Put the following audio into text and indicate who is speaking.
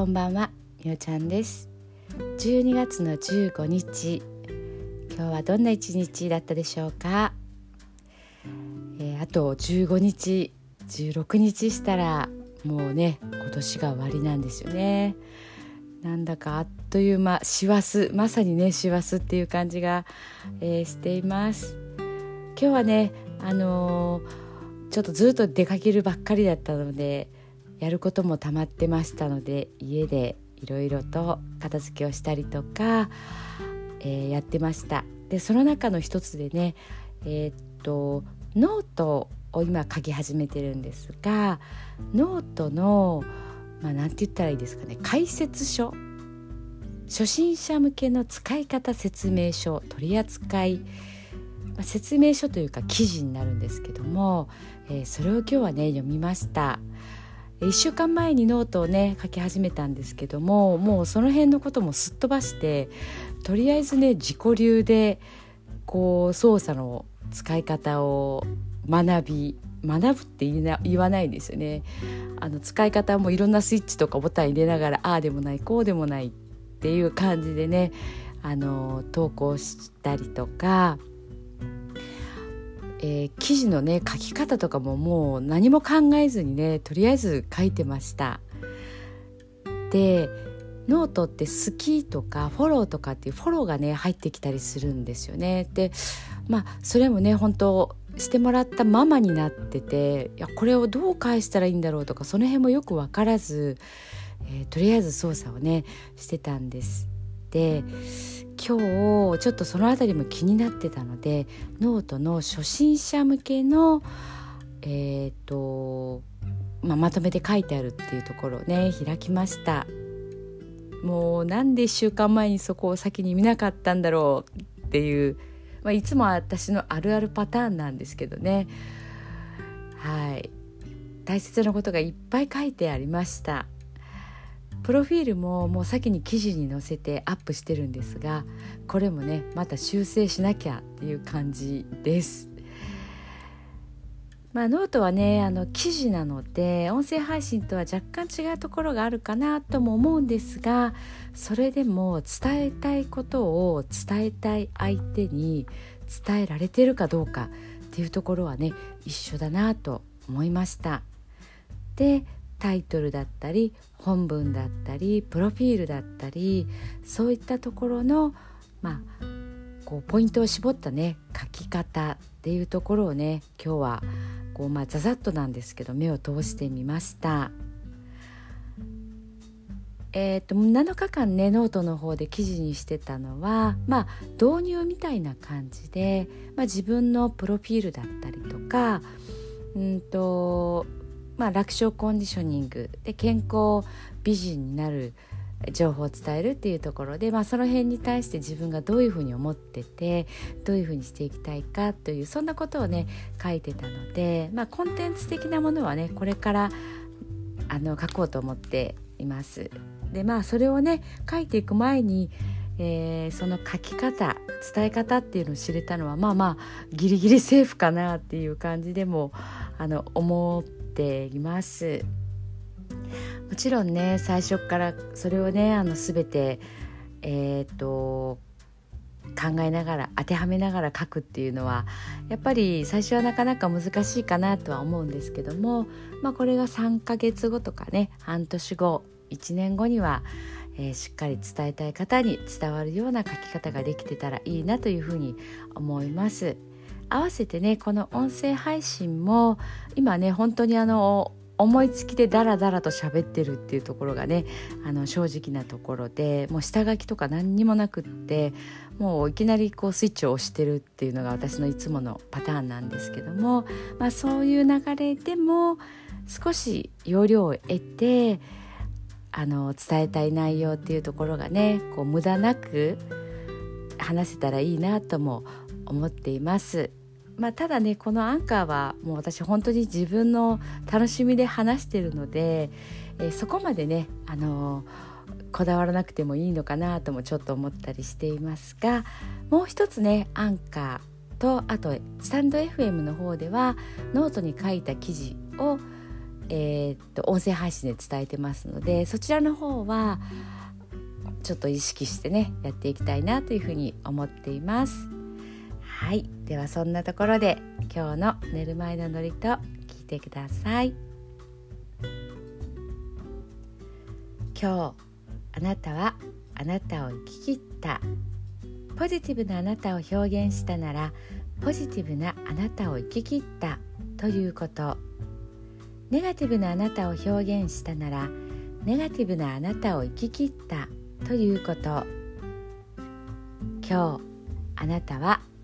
Speaker 1: こんばんはみおちゃんです。12月の15日今日はどんな一日だったでしょうか、えー、あと15日16日したらもうね今年が終わりなんですよね。なんだかあっという間師走まさにね師走っていう感じが、えー、しています。今日はねあのー、ちょっとずっと出かけるばっかりだったのでやることもたまってましたので家でいろいろと片付けをしたりとか、えー、やってました。でその中の一つでねえー、っとノートを今書き始めてるんですがノートのまあ何て言ったらいいですかね解説書初心者向けの使い方説明書取扱い、まあ、説明書というか記事になるんですけども、えー、それを今日はね読みました。1週間前にノートをね書き始めたんですけどももうその辺のこともすっ飛ばしてとりあえずね自己流でこう操作の使い方を学び学ぶって言わないんですよね。あの使い方もいろんなスイッチとかボタン入れながらああでもないこうでもないっていう感じでねあの投稿したりとかえー、記事のね書き方とかももう何も考えずにねとりあえず書いてました。でノートって好きとかフォローとかっていうフォローがね入ってきたりするんですよね。でまあそれもね本当してもらったままになってていやこれをどう返したらいいんだろうとかその辺もよく分からず、えー、とりあえず操作をねしてたんです。で今日ちょっとその辺りも気になってたのでノートの初心者向けのえ、ー、と、まあ、まとめて書いてあるっていうところをね開きました。もうなんで1週間前にそこを先に見なかったんだろうっていう、まあ、いつも私のあるあるパターンなんですけどね。はい。大切なことがいっぱい書いてありました。プロフィールももう先に記事に載せてアップしてるんですがこれもねまた修正しなきゃっていう感じです。まあ、ノートはねあの記事なので音声配信とは若干違うところがあるかなとも思うんですがそれでも伝えたいことを伝えたい相手に伝えられてるかどうかっていうところはね一緒だなと思いました。でタイトルだったり本文だったりプロフィールだったりそういったところのまあこうポイントを絞ったね書き方っていうところをね今日はこうまあざざっとなんですけど目を通してみました。えーと、と7日間ねノートの方で記事にしてたのはまあ導入みたいな感じで、まあ、自分のプロフィールだったりとかうんとまあ、楽勝コンディショニングで健康美人になる情報を伝えるっていうところで、まあ、その辺に対して自分がどういうふうに思っててどういうふうにしていきたいかというそんなことをね書いてたので、まあ、コンテンツ的なものはねこれからあの書こうと思っています。でまあそれをね書いていく前にえー、その書き方伝え方っていうのを知れたのはまあまあギリギリセーフかなっていう感じでもあの思ってています。もちろんね最初からそれをねあの全てえっ、と考えながら当てはめながら書くっていうのはやっぱり最初はなかなか難しいかなとは思うんですけども、まあ、これが3ヶ月後とかね半年後1年後には、えー、しっかり伝えたい方に伝わるような書き方ができてたらいいなというふうに思います。合わせてねこの音声配信も今ね本当にあの思いつきでダラダラと喋ってるっていうところがねあの正直なところでもう下書きとか何にもなくってもういきなりこうスイッチを押してるっていうのが私のいつものパターンなんですけども、まあ、そういう流れでも少し要領を得てあの伝えたい内容っていうところがねこう無駄なく話せたらいいなとも思っています。まあ、ただねこのアンカーはもう私本当に自分の楽しみで話してるので、えー、そこまでね、あのー、こだわらなくてもいいのかなともちょっと思ったりしていますがもう一つねアンカーとあとスタンド FM の方ではノートに書いた記事をえー、っと音声配信で伝えてますのでそちらの方はちょっと意識してねやっていきたいなというふうに思っています。はい。ではそんなところで今日の寝る前の祝詞聞いてください。今日あなたはあなたを生き切った。ポジティブなあなたを表現したならポジティブなあなたを生き切ったということ。ネガティブなあなたを表現したならネガティブなあなたを生き切ったということ。今日あなたは